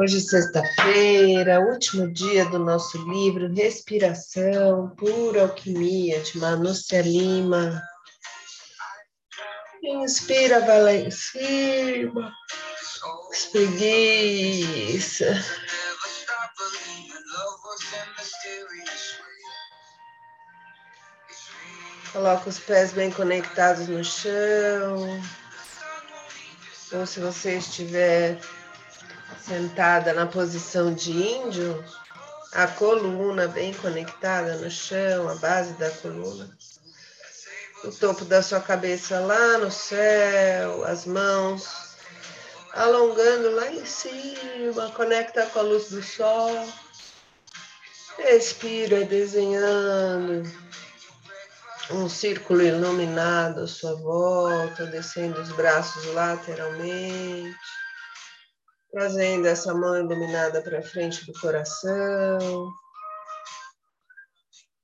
Hoje, sexta-feira, último dia do nosso livro Respiração, Pura Alquimia, de Manúcia Lima. Inspira, vai lá em cima. Espreguiça. Coloca os pés bem conectados no chão. Ou se você estiver sentada na posição de índio, a coluna bem conectada no chão, a base da coluna. O topo da sua cabeça lá no céu, as mãos alongando lá em cima, conecta com a luz do sol. Respira desenhando um círculo iluminado à sua volta, descendo os braços lateralmente trazendo essa mão iluminada para frente do coração.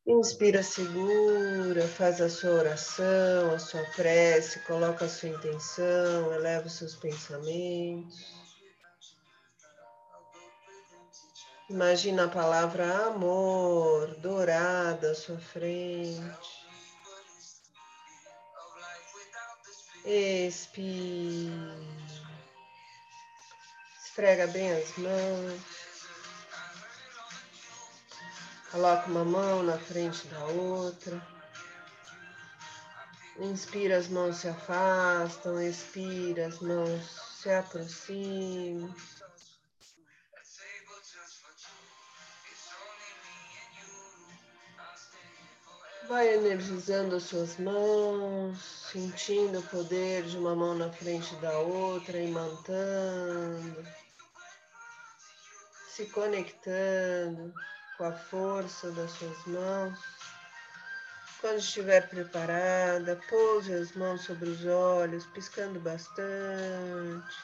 Inspira, segura, faz a sua oração, a sua prece, coloca a sua intenção, eleva os seus pensamentos. Imagina a palavra amor dourada à sua frente. Expire. Esfrega bem as mãos. Coloca uma mão na frente da outra. Inspira, as mãos se afastam. Expira, as mãos se aproximam. Vai energizando as suas mãos, sentindo o poder de uma mão na frente da outra, imantando se conectando com a força das suas mãos. Quando estiver preparada, pouse as mãos sobre os olhos, piscando bastante.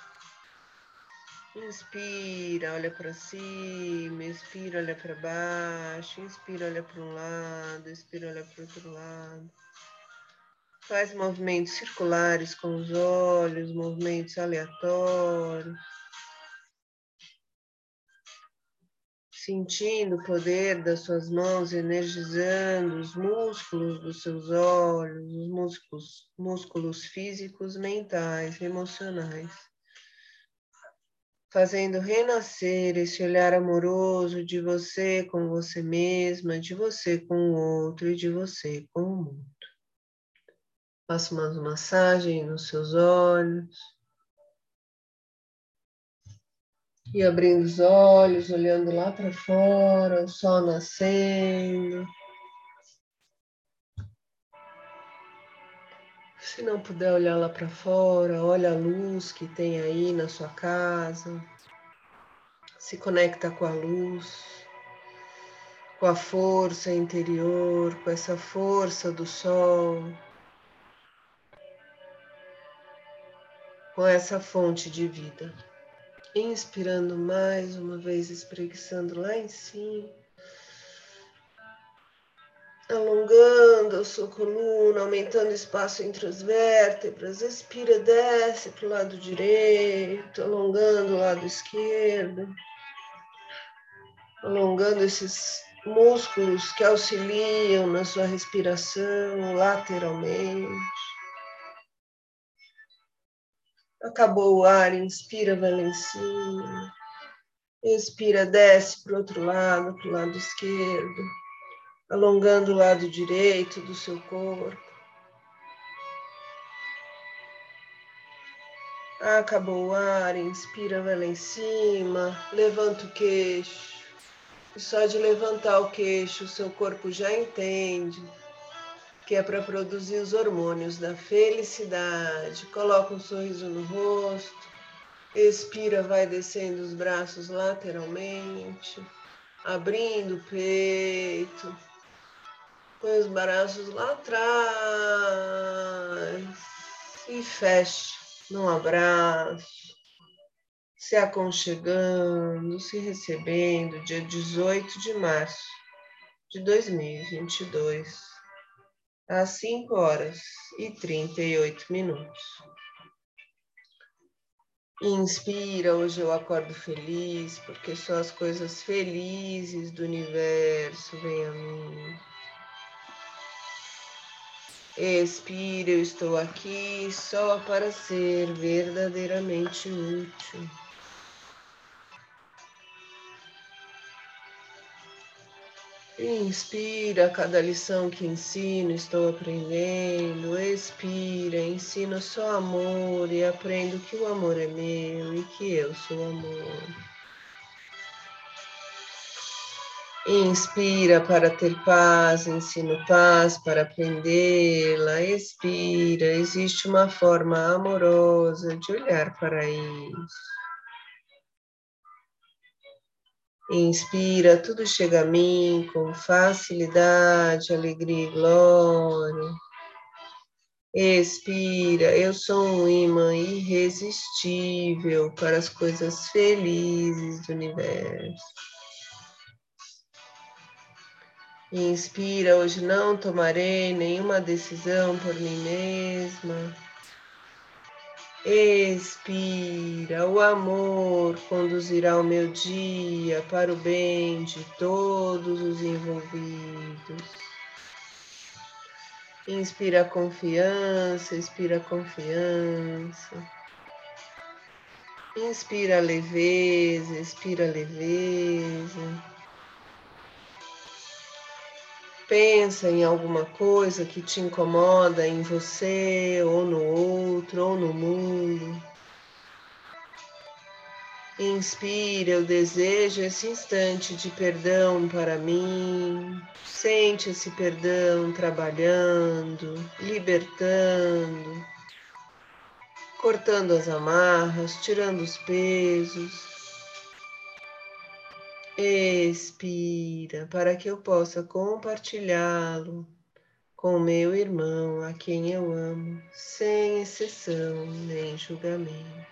Inspira, olha para cima, expira, olha para baixo, inspira, olha para um lado, expira, olha para o outro lado. Faz movimentos circulares com os olhos, movimentos aleatórios. Sentindo o poder das suas mãos energizando os músculos dos seus olhos, os músculos, músculos físicos, mentais, emocionais, fazendo renascer esse olhar amoroso de você com você mesma, de você com o outro e de você com o mundo. Faça uma massagem nos seus olhos. E abrindo os olhos, olhando lá para fora, o sol nascendo. Se não puder olhar lá para fora, olha a luz que tem aí na sua casa. Se conecta com a luz, com a força interior, com essa força do sol. Com essa fonte de vida. Inspirando mais uma vez, espreguiçando lá em cima. Alongando a sua coluna, aumentando o espaço entre as vértebras. Expira, desce para o lado direito, alongando o lado esquerdo. Alongando esses músculos que auxiliam na sua respiração lateralmente. Acabou o ar, inspira, vai lá em cima. Expira, desce para o outro lado, para o lado esquerdo, alongando o lado direito do seu corpo. Acabou o ar, inspira, vai lá em cima, levanta o queixo. E só de levantar o queixo, o seu corpo já entende que é para produzir os hormônios da felicidade. Coloca um sorriso no rosto, expira, vai descendo os braços lateralmente, abrindo o peito, Põe os braços lá atrás. E feche num abraço, se aconchegando, se recebendo, dia 18 de março de 2022, às 5 horas e 38 minutos. Inspira, hoje eu acordo feliz, porque só as coisas felizes do universo vêm a mim. Expira, eu estou aqui só para ser verdadeiramente útil. Inspira cada lição que ensino, estou aprendendo. Expira, ensino só amor e aprendo que o amor é meu e que eu sou amor. Inspira para ter paz, ensino paz para aprendê-la. Expira, existe uma forma amorosa de olhar para isso. Inspira, tudo chega a mim com facilidade, alegria e glória. Expira, eu sou um imã irresistível para as coisas felizes do universo. Inspira, hoje não tomarei nenhuma decisão por mim mesma. Expira, o amor conduzirá o meu dia para o bem de todos os envolvidos. Inspira confiança, expira confiança. Inspira leveza, expira leveza. Pensa em alguma coisa que te incomoda em você, ou no outro, ou no mundo. Inspira, eu desejo esse instante de perdão para mim. Sente esse perdão trabalhando, libertando, cortando as amarras, tirando os pesos. Expira para que eu possa compartilhá-lo com meu irmão, a quem eu amo, sem exceção nem julgamento.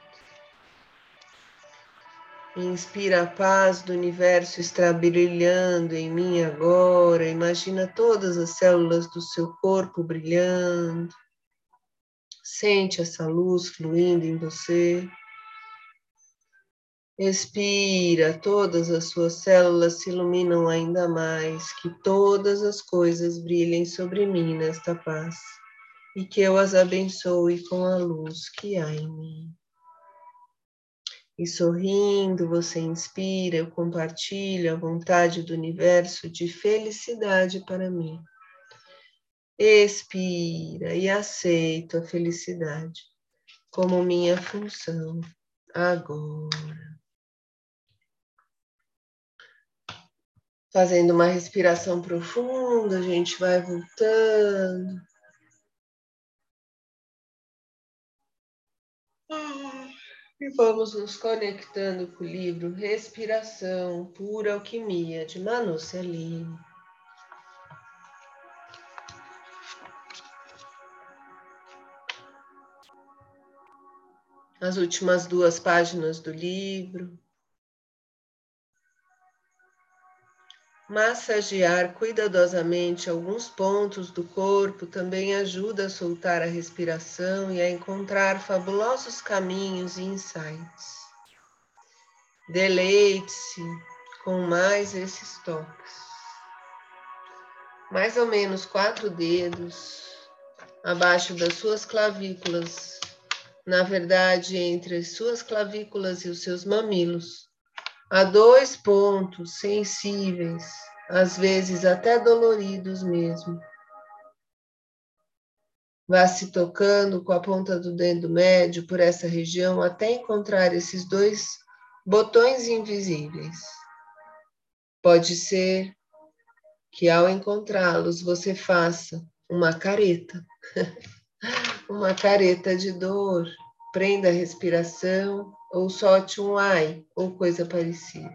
Inspira a paz do universo está brilhando em mim agora. Imagina todas as células do seu corpo brilhando. Sente essa luz fluindo em você. Expira, todas as suas células se iluminam ainda mais, que todas as coisas brilhem sobre mim nesta paz, e que eu as abençoe com a luz que há em mim. E sorrindo, você inspira, eu compartilho a vontade do universo de felicidade para mim. Expira e aceito a felicidade como minha função agora. Fazendo uma respiração profunda, a gente vai voltando. E vamos nos conectando com o livro Respiração, Pura Alquimia, de Manu Celino. As últimas duas páginas do livro. Massagear cuidadosamente alguns pontos do corpo também ajuda a soltar a respiração e a encontrar fabulosos caminhos e insights. Deleite-se com mais esses toques. Mais ou menos quatro dedos abaixo das suas clavículas, na verdade, entre as suas clavículas e os seus mamilos Há dois pontos sensíveis, às vezes até doloridos mesmo. Vá se tocando com a ponta do dedo médio por essa região até encontrar esses dois botões invisíveis. Pode ser que ao encontrá-los você faça uma careta, uma careta de dor, prenda a respiração ou solte um ai ou coisa parecida.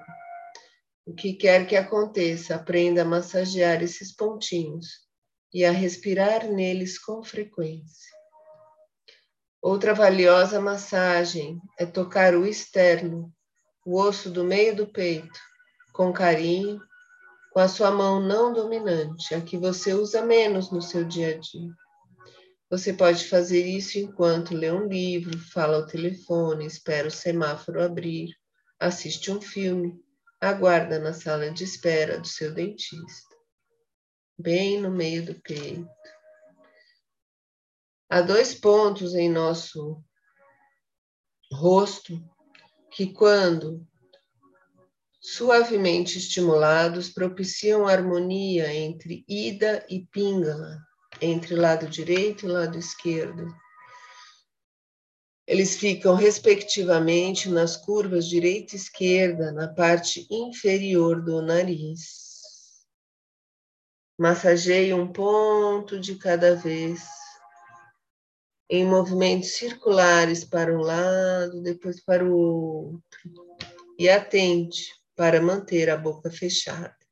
O que quer que aconteça, aprenda a massagear esses pontinhos e a respirar neles com frequência. Outra valiosa massagem é tocar o externo, o osso do meio do peito, com carinho, com a sua mão não dominante, a que você usa menos no seu dia a dia. Você pode fazer isso enquanto lê um livro, fala ao telefone, espera o semáforo abrir, assiste um filme, aguarda na sala de espera do seu dentista bem no meio do peito. Há dois pontos em nosso rosto que, quando suavemente estimulados, propiciam harmonia entre ida e pingala, entre lado direito e lado esquerdo. Eles ficam, respectivamente, nas curvas direita e esquerda, na parte inferior do nariz. Massageie um ponto de cada vez, em movimentos circulares para um lado, depois para o outro. E atente para manter a boca fechada.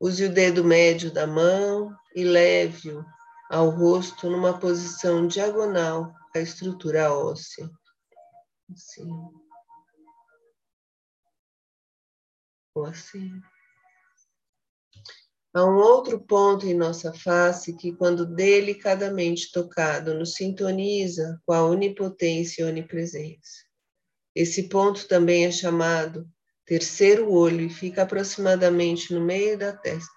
Use o dedo médio da mão e leve-o ao rosto numa posição diagonal à estrutura óssea. Assim. Ou assim. Há um outro ponto em nossa face que, quando delicadamente tocado, nos sintoniza com a onipotência e onipresença. Esse ponto também é chamado terceiro olho e fica aproximadamente no meio da testa.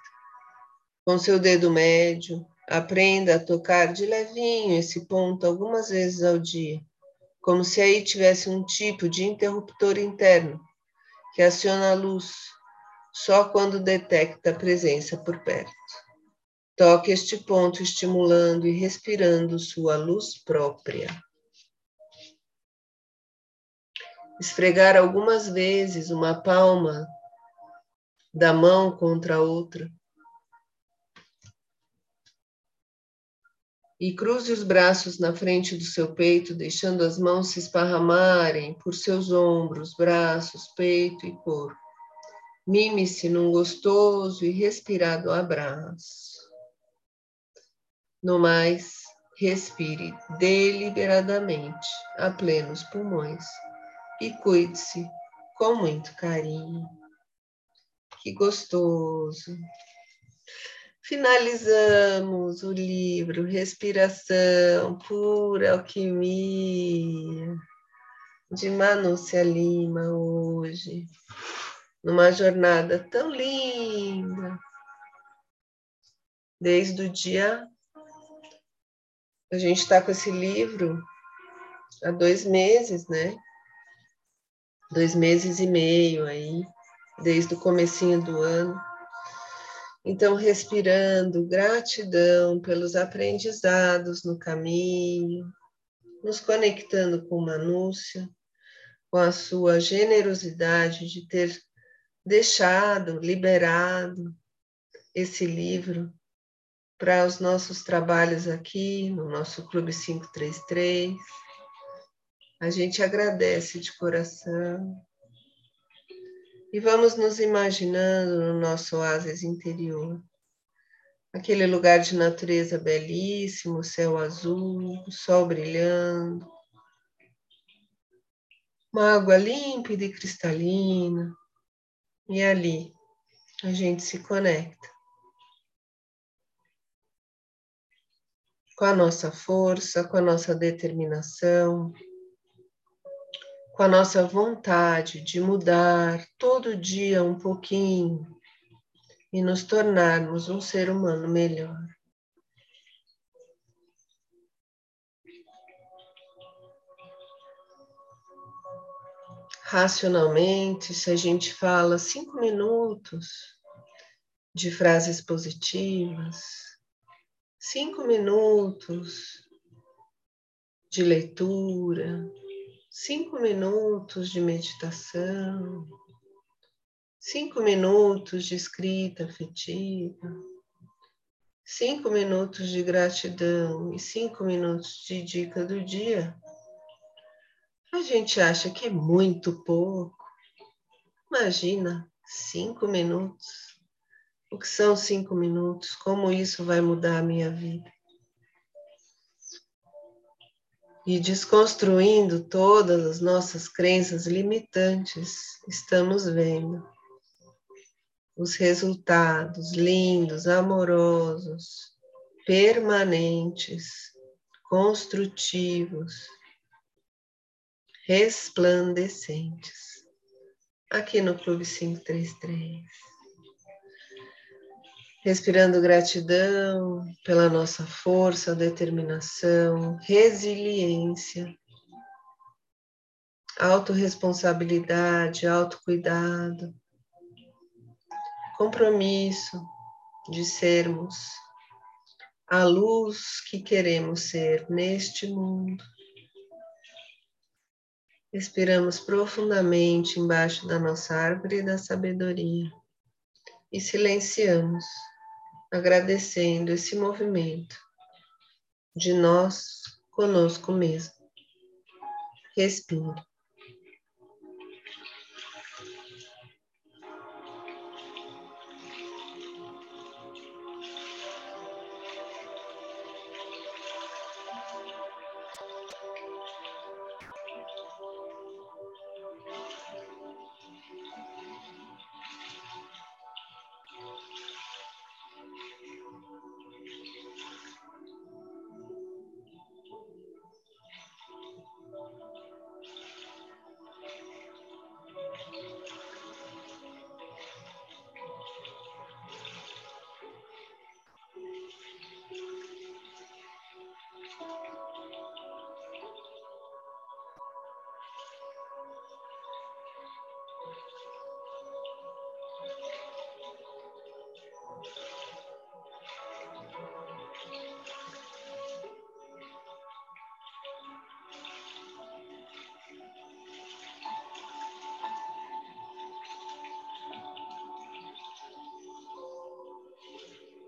Com seu dedo médio, aprenda a tocar de levinho esse ponto algumas vezes ao dia, como se aí tivesse um tipo de interruptor interno que aciona a luz só quando detecta a presença por perto. Toque este ponto estimulando e respirando sua luz própria. Esfregar algumas vezes uma palma da mão contra a outra. E cruze os braços na frente do seu peito, deixando as mãos se esparramarem por seus ombros, braços, peito e corpo. Mime-se num gostoso e respirado abraço. No mais, respire deliberadamente a plenos pulmões e cuide-se com muito carinho. Que gostoso! Finalizamos o livro Respiração Pura Alquimia de Manúcia Lima hoje numa jornada tão linda, desde o dia. A gente está com esse livro há dois meses, né? Dois meses e meio aí, desde o comecinho do ano. Então, respirando gratidão pelos aprendizados no caminho, nos conectando com Manúcia, com a sua generosidade de ter deixado, liberado esse livro para os nossos trabalhos aqui no nosso Clube 533. A gente agradece de coração. E vamos nos imaginando no nosso oásis interior. Aquele lugar de natureza belíssimo, céu azul, sol brilhando, uma água límpida e cristalina, e ali a gente se conecta com a nossa força, com a nossa determinação, com a nossa vontade de mudar todo dia um pouquinho e nos tornarmos um ser humano melhor. racionalmente, se a gente fala cinco minutos de frases positivas, cinco minutos de leitura, cinco minutos de meditação, cinco minutos de escrita afetiva, cinco minutos de gratidão e cinco minutos de dica do dia a gente acha que é muito pouco. Imagina, cinco minutos. O que são cinco minutos? Como isso vai mudar a minha vida? E desconstruindo todas as nossas crenças limitantes, estamos vendo os resultados lindos, amorosos, permanentes, construtivos, resplandecentes. Aqui no Clube 533. Respirando gratidão pela nossa força, determinação, resiliência, autorresponsabilidade, autocuidado, compromisso de sermos a luz que queremos ser neste mundo. Respiramos profundamente embaixo da nossa árvore da sabedoria e silenciamos, agradecendo esse movimento de nós conosco mesmo. Respire.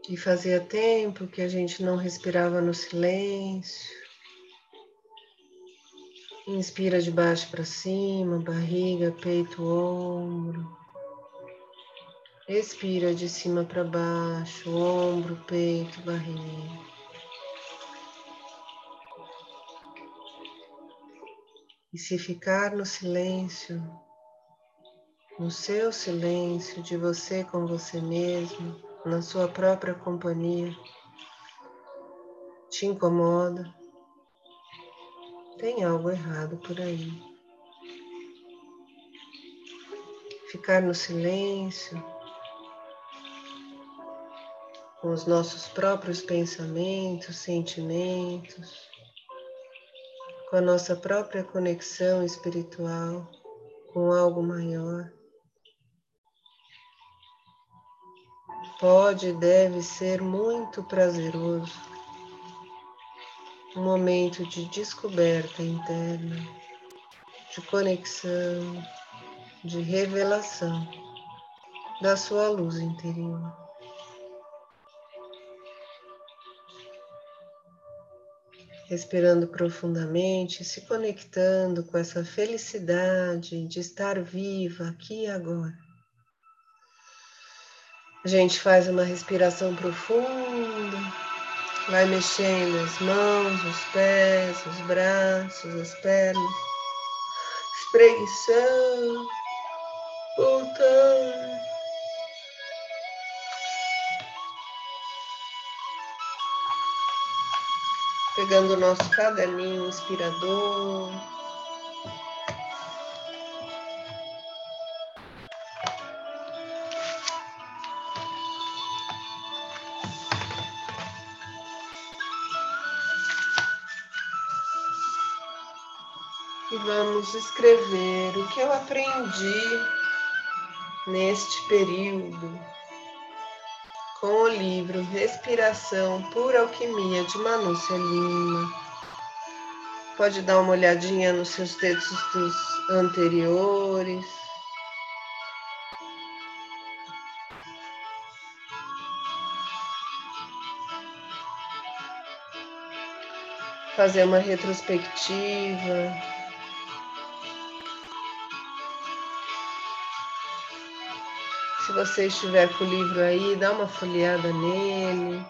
E fazia tempo que a gente não respirava no silêncio. Inspira de baixo para cima, barriga, peito, ombro. Expira de cima para baixo, ombro, peito, barriga. E se ficar no silêncio, no seu silêncio de você com você mesmo, na sua própria companhia te incomoda, tem algo errado por aí. Ficar no silêncio, com os nossos próprios pensamentos, sentimentos, com a nossa própria conexão espiritual com algo maior. Pode e deve ser muito prazeroso, um momento de descoberta interna, de conexão, de revelação da sua luz interior. Respirando profundamente, se conectando com essa felicidade de estar viva aqui e agora. A gente faz uma respiração profunda, vai mexendo as mãos, os pés, os braços, as pernas, espreguiçando, voltando. Pegando o nosso caderninho inspirador. Vamos escrever o que eu aprendi neste período com o livro Respiração por Alquimia de Manúcia Lima. Pode dar uma olhadinha nos seus textos anteriores. Fazer uma retrospectiva Se você estiver com o livro aí, dá uma folheada nele.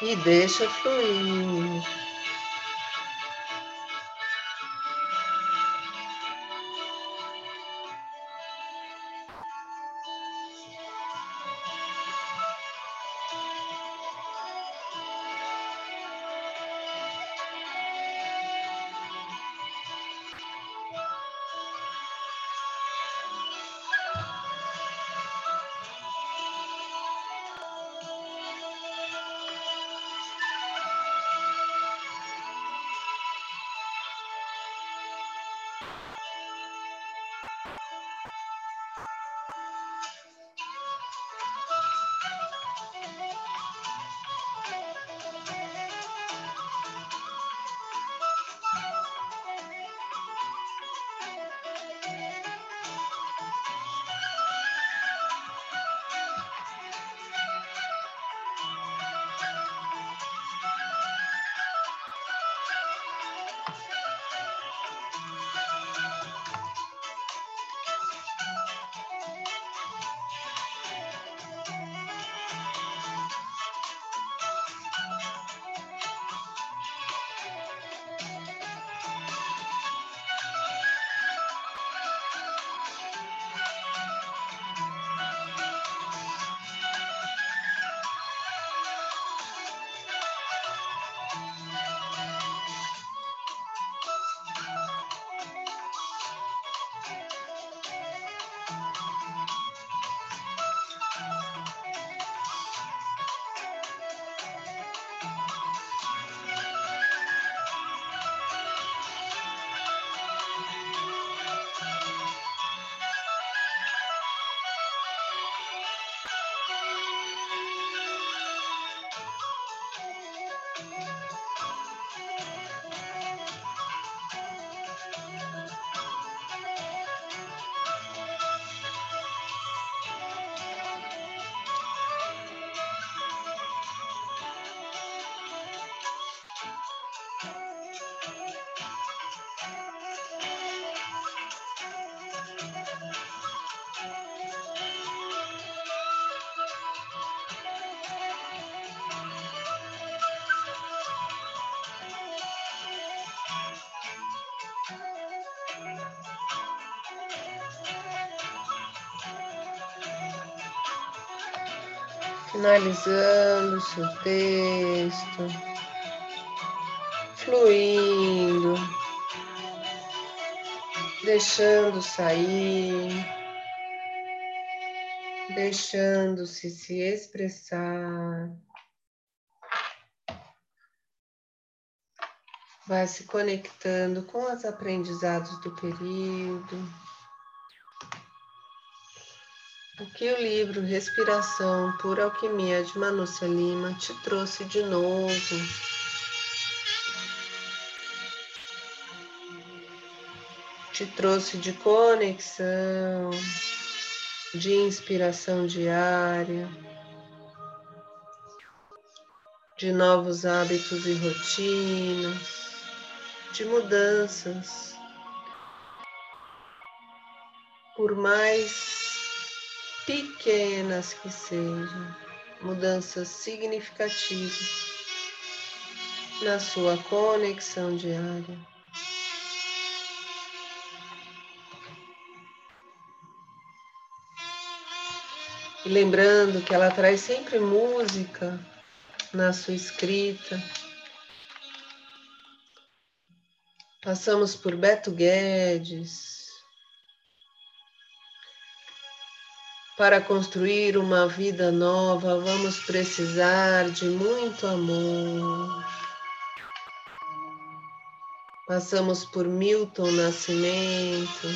E deixa fluir. Finalizando seu texto, fluindo, deixando sair, deixando-se se expressar. Vai se conectando com os aprendizados do período. O que o livro Respiração por Alquimia de Manúcia Lima te trouxe de novo? Te trouxe de conexão, de inspiração diária, de novos hábitos e rotinas, de mudanças. Por mais pequenas que sejam, mudanças significativas na sua conexão diária. E lembrando que ela traz sempre música na sua escrita. Passamos por Beto Guedes, Para construir uma vida nova, vamos precisar de muito amor. Passamos por Milton Nascimento.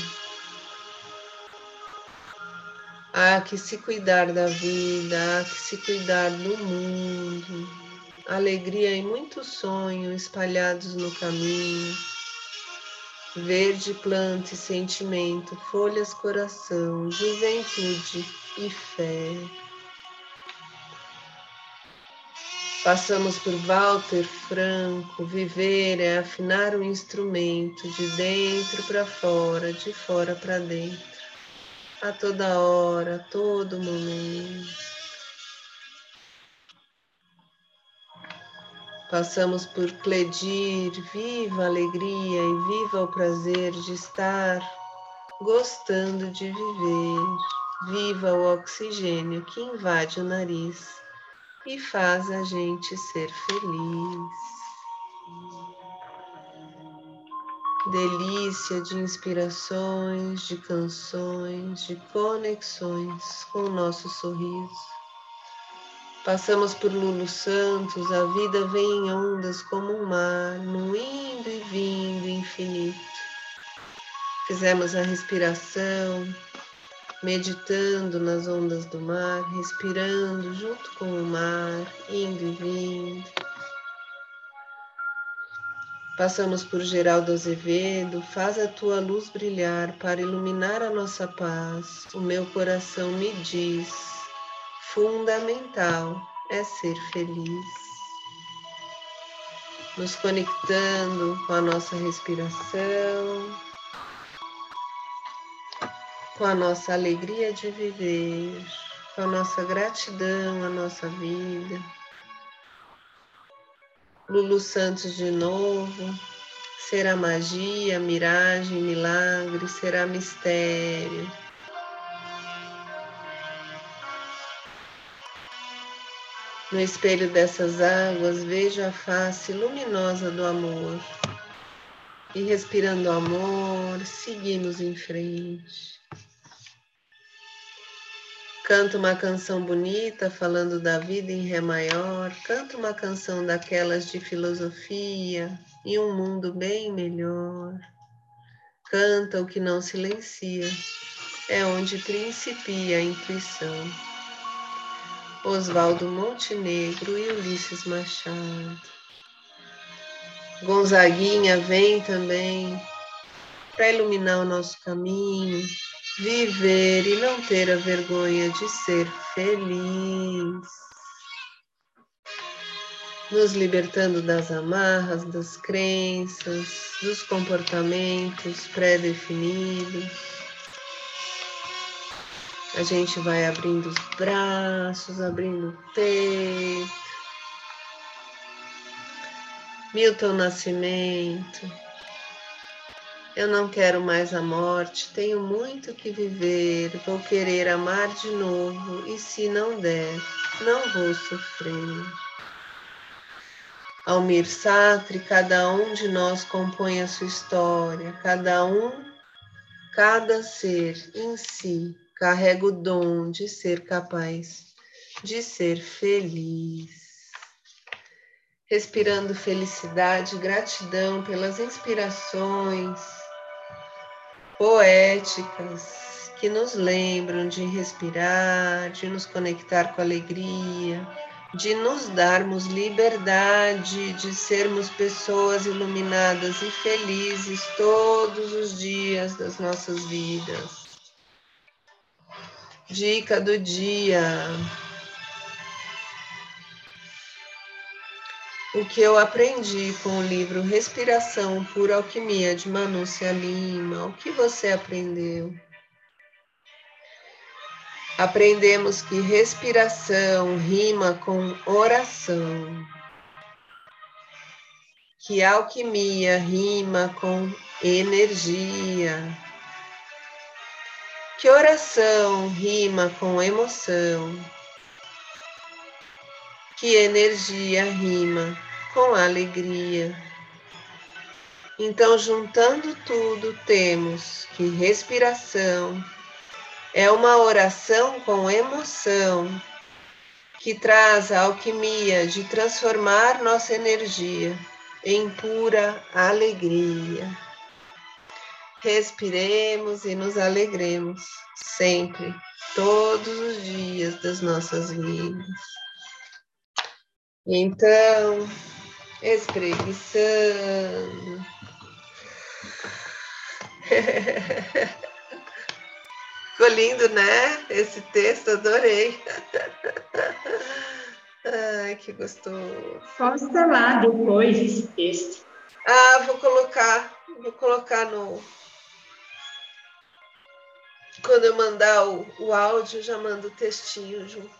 Há que se cuidar da vida, há que se cuidar do mundo. alegria e muito sonho espalhados no caminho. Verde, planta e sentimento, folhas, coração, juventude e fé. Passamos por Walter Franco, viver é afinar o instrumento de dentro para fora, de fora para dentro, a toda hora, a todo momento. Passamos por Cledir, viva a alegria e viva o prazer de estar gostando de viver. Viva o oxigênio que invade o nariz e faz a gente ser feliz. Delícia de inspirações, de canções, de conexões com o nosso sorriso Passamos por Lulu Santos, a vida vem em ondas como um mar, no indo e vindo infinito. Fizemos a respiração, meditando nas ondas do mar, respirando junto com o mar, indo e vindo. Passamos por Geraldo Azevedo, faz a tua luz brilhar para iluminar a nossa paz. O meu coração me diz fundamental é ser feliz. Nos conectando com a nossa respiração, com a nossa alegria de viver, com a nossa gratidão à nossa vida. Lulu Santos de novo, será magia, miragem, milagre, será mistério No espelho dessas águas, vejo a face luminosa do amor. E respirando amor, seguimos em frente. Canto uma canção bonita falando da vida em Ré maior. Canto uma canção daquelas de filosofia e um mundo bem melhor. Canta o que não silencia, é onde principia a intuição. Oswaldo Montenegro e Ulisses Machado. Gonzaguinha vem também para iluminar o nosso caminho, viver e não ter a vergonha de ser feliz. Nos libertando das amarras, das crenças, dos comportamentos pré-definidos a gente vai abrindo os braços, abrindo o peito. Milton Nascimento. Eu não quero mais a morte, tenho muito que viver, vou querer amar de novo e se não der, não vou sofrer. Almir Sartre, cada um de nós compõe a sua história, cada um, cada ser em si carrega o dom de ser capaz de ser feliz. Respirando felicidade, gratidão pelas inspirações poéticas que nos lembram de respirar, de nos conectar com alegria, de nos darmos liberdade de sermos pessoas iluminadas e felizes todos os dias das nossas vidas. Dica do dia. O que eu aprendi com o livro Respiração por Alquimia de Manúcia Lima. O que você aprendeu? Aprendemos que respiração rima com oração, que alquimia rima com energia que oração rima com emoção? Que energia rima com alegria? Então, juntando tudo, temos que respiração é uma oração com emoção que traz a alquimia de transformar nossa energia em pura alegria. Respiremos e nos alegremos sempre, todos os dias das nossas vidas. Então, espreguiçando. Ficou lindo, né? Esse texto, adorei. Ai, que gostoso. Posta lá depois esse texto. Ah, vou colocar, vou colocar no. Quando eu mandar o, o áudio, já mando o textinho junto.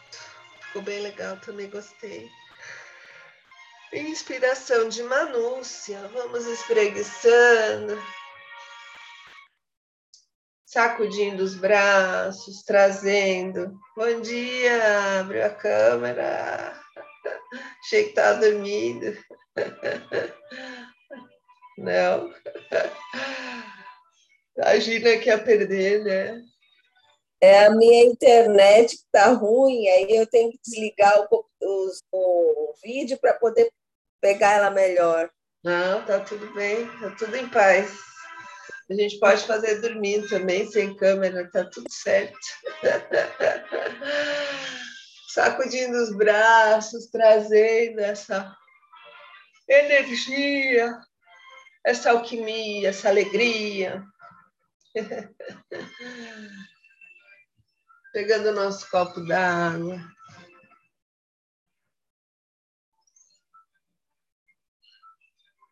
Ficou bem legal, também gostei. Inspiração de Manúcia. Vamos espreguiçando sacudindo os braços, trazendo. Bom dia, abriu a câmera. Achei que estava dormindo. Não. Imagina que ia perder, né? É a minha internet que está ruim, aí eu tenho que desligar o, o, o vídeo para poder pegar ela melhor. Não, tá tudo bem, tá tudo em paz. A gente pode fazer dormindo também, sem câmera, tá tudo certo. Sacudindo os braços, trazendo essa energia, essa alquimia, essa alegria. Pegando o nosso copo d'água.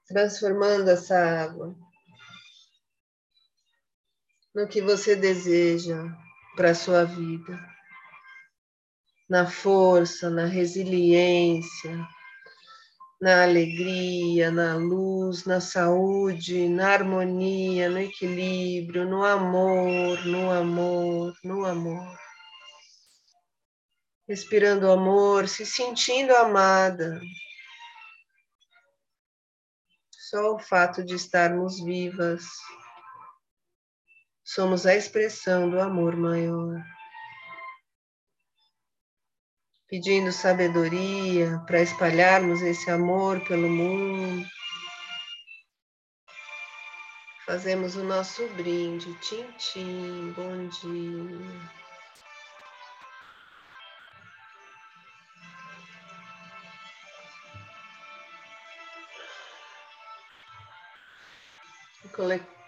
Transformando essa água no que você deseja para a sua vida, na força, na resiliência, na alegria, na luz, na saúde, na harmonia, no equilíbrio, no amor, no amor, no amor. Respirando amor, se sentindo amada. Só o fato de estarmos vivas somos a expressão do amor maior. Pedindo sabedoria para espalharmos esse amor pelo mundo. Fazemos o nosso brinde. Tintim, bom dia.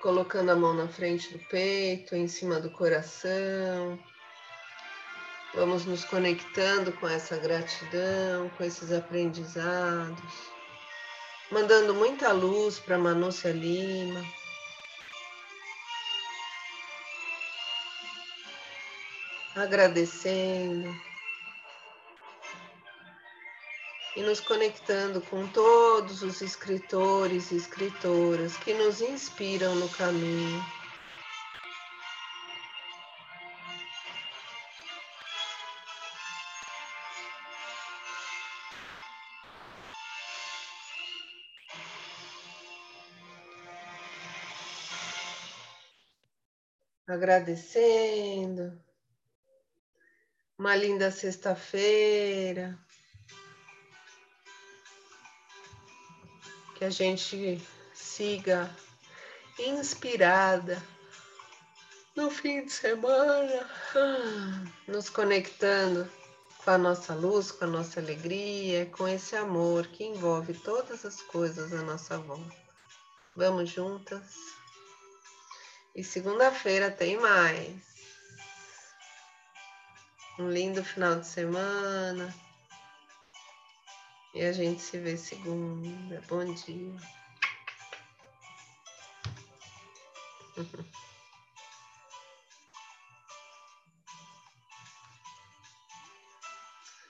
Colocando a mão na frente do peito, em cima do coração. Vamos nos conectando com essa gratidão, com esses aprendizados, mandando muita luz para Manúcia Lima. Agradecendo e nos conectando com todos os escritores e escritoras que nos inspiram no caminho. Agradecendo. Uma linda sexta-feira. Que a gente siga inspirada no fim de semana, nos conectando com a nossa luz, com a nossa alegria, com esse amor que envolve todas as coisas à nossa volta. Vamos juntas? E segunda-feira tem mais. Um lindo final de semana. E a gente se vê segunda. Bom dia.